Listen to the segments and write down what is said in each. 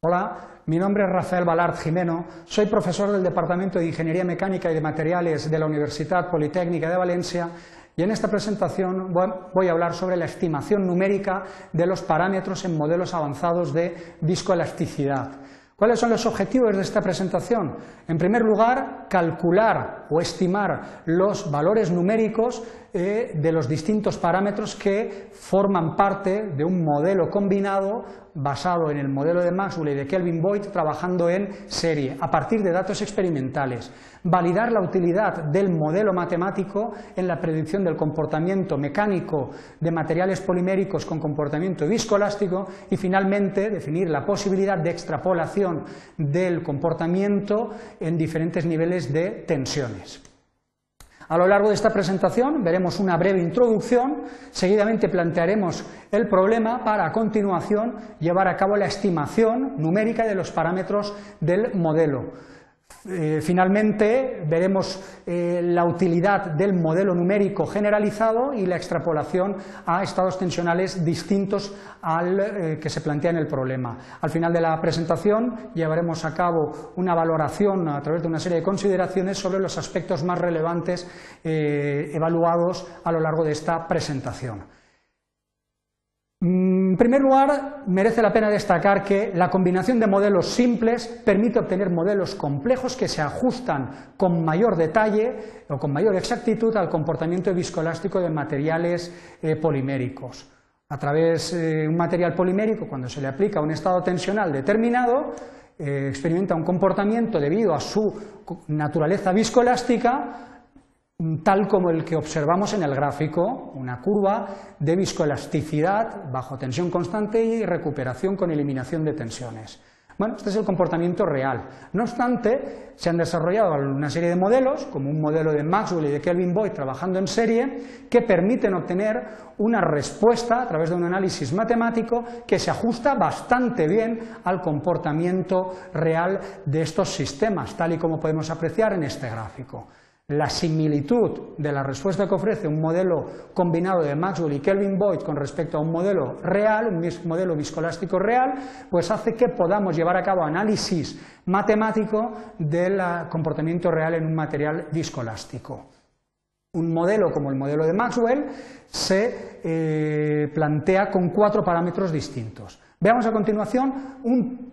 Hola, mi nombre es Rafael Balart Jimeno, soy profesor del Departamento de Ingeniería Mecánica y de Materiales de la Universidad Politécnica de Valencia y en esta presentación voy a hablar sobre la estimación numérica de los parámetros en modelos avanzados de viscoelasticidad. ¿Cuáles son los objetivos de esta presentación? En primer lugar, calcular o estimar los valores numéricos eh, de los distintos parámetros que forman parte de un modelo combinado basado en el modelo de Maxwell y de Kelvin Boyd trabajando en serie, a partir de datos experimentales. Validar la utilidad del modelo matemático en la predicción del comportamiento mecánico de materiales poliméricos con comportamiento viscoelástico y finalmente definir la posibilidad de extrapolación del comportamiento en diferentes niveles de tensiones. A lo largo de esta presentación veremos una breve introducción, seguidamente plantearemos el problema para a continuación llevar a cabo la estimación numérica de los parámetros del modelo. Eh, finalmente veremos eh, la utilidad del modelo numérico generalizado y la extrapolación a estados tensionales distintos al eh, que se plantea en el problema. Al final de la presentación llevaremos a cabo una valoración a través de una serie de consideraciones sobre los aspectos más relevantes evaluados a lo largo de esta presentación. En primer lugar, merece la pena destacar que la combinación de modelos simples permite obtener modelos complejos que se ajustan con mayor detalle o con mayor exactitud al comportamiento viscoelástico de materiales eh, poliméricos. A través de un material polimérico, cuando se le aplica un estado tensional determinado, eh, experimenta un comportamiento debido a su naturaleza viscoelástica tal como el que observamos en el gráfico, una curva de viscoelasticidad bajo tensión constante y recuperación con eliminación de tensiones. Bueno, este es el comportamiento real. No obstante, se han desarrollado una serie de modelos, como un modelo de Maxwell y de Kelvin Boyd trabajando en serie, que permiten obtener una respuesta a través de un análisis matemático que se ajusta bastante bien al comportamiento real de estos sistemas, tal y como podemos apreciar en este gráfico la similitud de la respuesta que ofrece un modelo combinado de Maxwell y Kelvin Boyd con respecto a un modelo real, un modelo viscoelástico real, pues hace que podamos llevar a cabo análisis matemático del comportamiento real en un material viscoelástico. Un modelo como el modelo de Maxwell se eh, plantea con cuatro parámetros distintos. Veamos a continuación un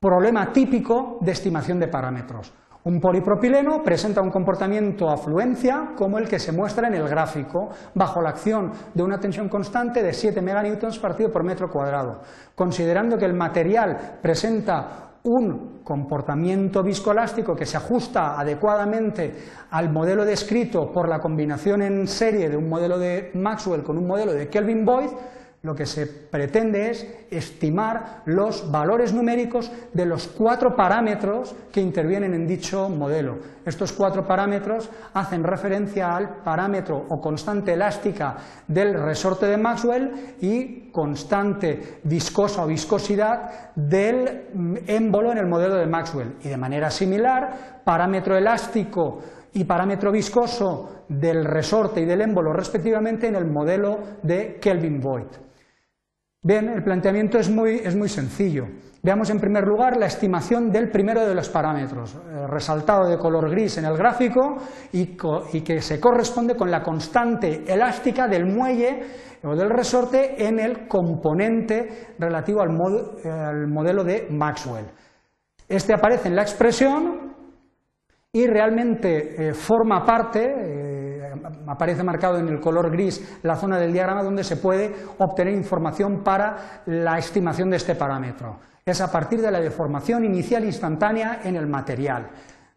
problema típico de estimación de parámetros. Un polipropileno presenta un comportamiento afluencia como el que se muestra en el gráfico, bajo la acción de una tensión constante de 7 meganewtons partido por metro cuadrado. Considerando que el material presenta un comportamiento viscoelástico que se ajusta adecuadamente al modelo descrito por la combinación en serie de un modelo de Maxwell con un modelo de Kelvin Boyd, lo que se pretende es estimar los valores numéricos de los cuatro parámetros que intervienen en dicho modelo. Estos cuatro parámetros hacen referencia al parámetro o constante elástica del resorte de Maxwell y constante viscosa o viscosidad del émbolo en el modelo de Maxwell. Y de manera similar, parámetro elástico y parámetro viscoso del resorte y del émbolo respectivamente en el modelo de Kelvin Boyd. Bien, el planteamiento es muy, sencillo. Veamos en primer lugar la estimación del primero de los parámetros, eh, resaltado de color gris en el gráfico y, que se corresponde con la constante elástica del muelle o del resorte en el componente relativo al, al modelo de Maxwell. Este aparece en la expresión y realmente eh, forma parte, eh, aparece marcado en el color gris la zona del diagrama donde se puede obtener información para la estimación de este parámetro. Es a partir de la deformación inicial instantánea en el material.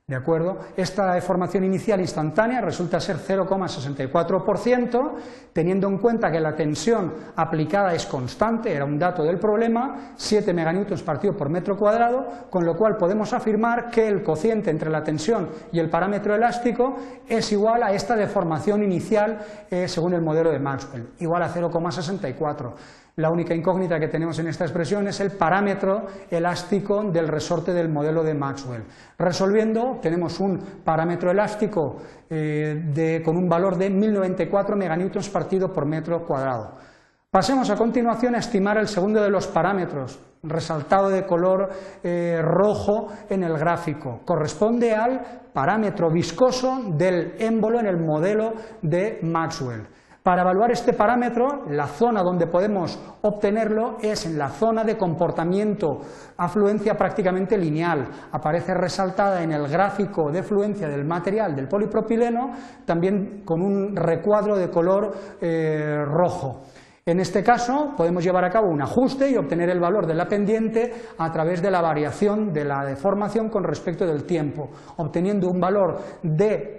¿De acuerdo? Esta deformación inicial instantánea resulta ser 0,64%, teniendo en cuenta que la tensión aplicada es constante, era un dato del problema, 7 meganewtons partido por metro cuadrado, con lo cual podemos afirmar que el cociente entre la tensión y el parámetro elástico es igual a esta deformación inicial eh, según el modelo de Maxwell, igual a 0,64. La única incógnita que tenemos en esta expresión es el parámetro elástico del resorte del modelo de Maxwell. Resolviendo, tenemos un parámetro elástico eh, con un valor de 1094 meganewtons partido por metro cuadrado. Pasemos a continuación a estimar el segundo de los parámetros, resaltado de color eh, rojo en el gráfico. Corresponde al parámetro viscoso del émbolo en el modelo de Maxwell. Para evaluar este parámetro, la zona donde podemos obtenerlo es en la zona de comportamiento afluencia prácticamente lineal. Aparece resaltada en el gráfico de fluencia del material del polipropileno, también con un recuadro de color eh, rojo. En este caso, podemos llevar a cabo un ajuste y obtener el valor de la pendiente a través de la variación de la deformación con respecto del tiempo, obteniendo un valor de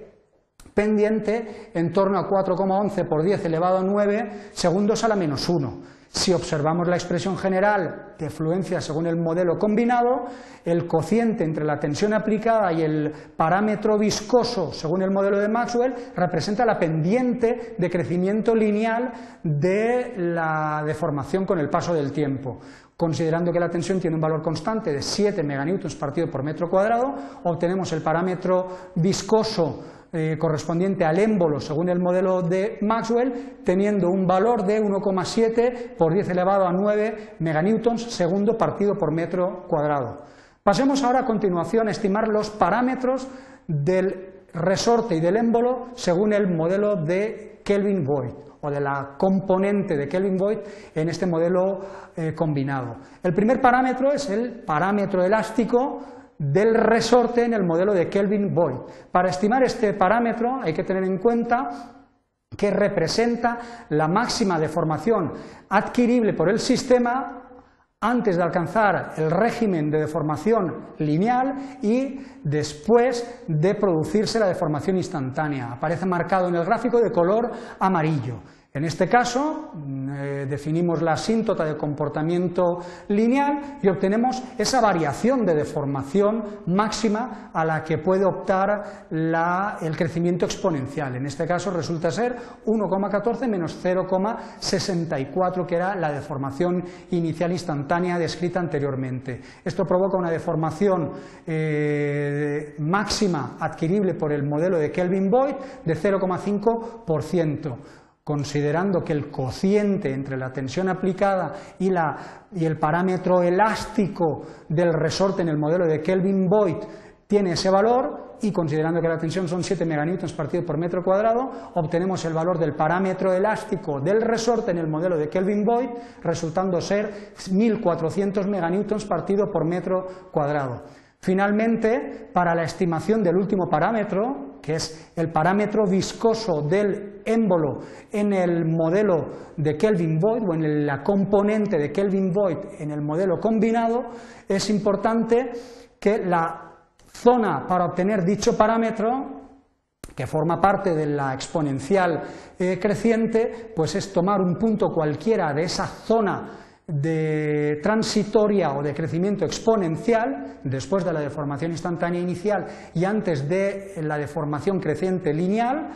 pendiente en torno a 4,11 por 10 elevado a 9 segundos a la menos 1. Si observamos la expresión general de fluencia según el modelo combinado, el cociente entre la tensión aplicada y el parámetro viscoso según el modelo de Maxwell representa la pendiente de crecimiento lineal de la deformación con el paso del tiempo. Considerando que la tensión tiene un valor constante de 7 meganewtons partido por metro cuadrado, obtenemos el parámetro viscoso eh, correspondiente al émbolo según el modelo de Maxwell, teniendo un valor de 1,7 por 10 elevado a 9 meganewtons segundo partido por metro cuadrado. Pasemos ahora a continuación a estimar los parámetros del resorte y del émbolo según el modelo de Kelvin Voigt o de la componente de Kelvin Voigt en este modelo eh, combinado. El primer parámetro es el parámetro elástico del resorte en el modelo de Kelvin-Boyd. Para estimar este parámetro hay que tener en cuenta que representa la máxima deformación adquirible por el sistema antes de alcanzar el régimen de deformación lineal y después de producirse la deformación instantánea. Aparece marcado en el gráfico de color amarillo. En este caso, mm, eh, definimos la asíntota de comportamiento lineal y obtenemos esa variación de deformación máxima a la que puede optar el crecimiento exponencial. En este caso resulta ser 1,14 menos 0,64, que era la deformación inicial instantánea descrita anteriormente. Esto provoca una deformación eh, máxima adquirible por el modelo de Kelvin-Boyd de 0,5% considerando que el cociente entre la tensión aplicada y, el parámetro elástico del resorte en el modelo de Kelvin-Boyd tiene ese valor y considerando que la tensión son 7 meganewtons partido por metro cuadrado, obtenemos el valor del parámetro elástico del resorte en el modelo de Kelvin-Boyd, resultando ser 1400 meganewtons partido por metro cuadrado. Finalmente, para la estimación del último parámetro, que es el parámetro viscoso del émbolo en el modelo de Kelvin-Voigt o en la componente de Kelvin-Voigt en el modelo combinado, es importante que la zona para obtener dicho parámetro que forma parte de la exponencial eh, creciente, pues es tomar un punto cualquiera de esa zona de transitoria o de crecimiento exponencial después de la deformación instantánea inicial y antes de la deformación creciente lineal,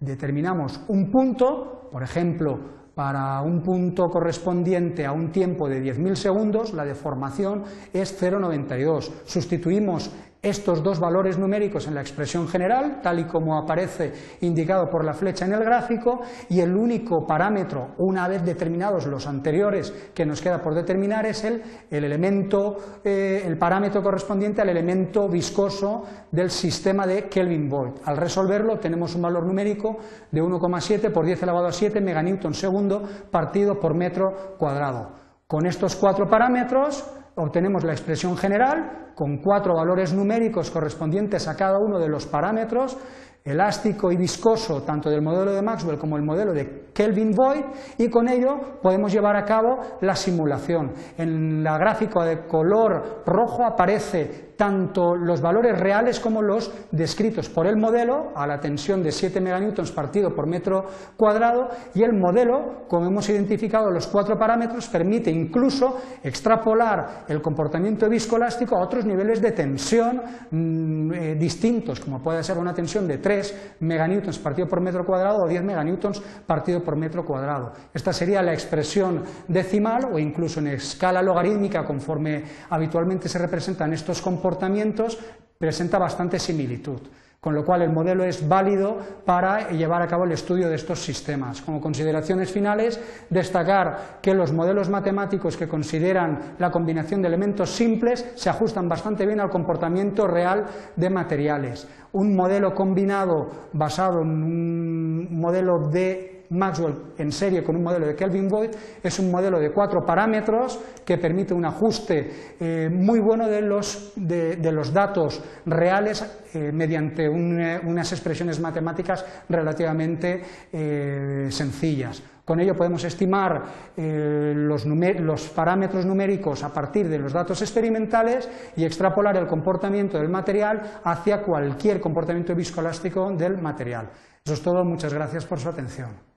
determinamos un punto, por ejemplo, para un punto correspondiente a un tiempo de 10.000 segundos, la deformación es 0,92. Sustituimos estos dos valores numéricos en la expresión general, tal y como aparece indicado por la flecha en el gráfico, y el único parámetro, una vez determinados los anteriores, que nos queda por determinar es el, elemento, eh, el parámetro correspondiente al elemento viscoso del sistema de Kelvin-Boyd. Al resolverlo tenemos un valor numérico de 1,7 por 10 elevado a 7 meganewton segundo partido por metro cuadrado. Con estos cuatro parámetros obtenemos la expresión general con cuatro valores numéricos correspondientes a cada uno de los parámetros elástico y viscoso tanto del modelo de Maxwell como el modelo de Kelvin-Boyd y con ello podemos llevar a cabo la simulación. En la gráfica de color rojo aparece tanto los valores reales como los descritos por el modelo a la tensión de 7 meganewtons partido por metro cuadrado y el modelo, como hemos identificado los cuatro parámetros, permite incluso extrapolar el comportamiento viscoelástico a otros niveles de tensión mm, eh, distintos, como puede ser una tensión de 3 meganewtons partido por metro cuadrado o 10 meganewtons partido por metro cuadrado. Esta sería la expresión decimal o incluso en escala logarítmica conforme habitualmente se representan estos comportamientos presenta bastante similitud. Con lo cual el modelo es válido para llevar a cabo el estudio de estos sistemas. Como consideraciones finales, destacar que los modelos matemáticos que consideran la combinación de elementos simples se ajustan bastante bien al comportamiento real de materiales. Un modelo combinado basado en un modelo de Maxwell en serie con un modelo de Kelvin Boyd es un modelo de cuatro parámetros que permite un ajuste eh, muy bueno de los, de, los datos reales eh, mediante unas expresiones matemáticas relativamente eh, sencillas. Con ello podemos estimar los, los, parámetros numéricos a partir de los datos experimentales y extrapolar el comportamiento del material hacia cualquier comportamiento viscoelástico del material. Eso es todo. Muchas gracias por su atención.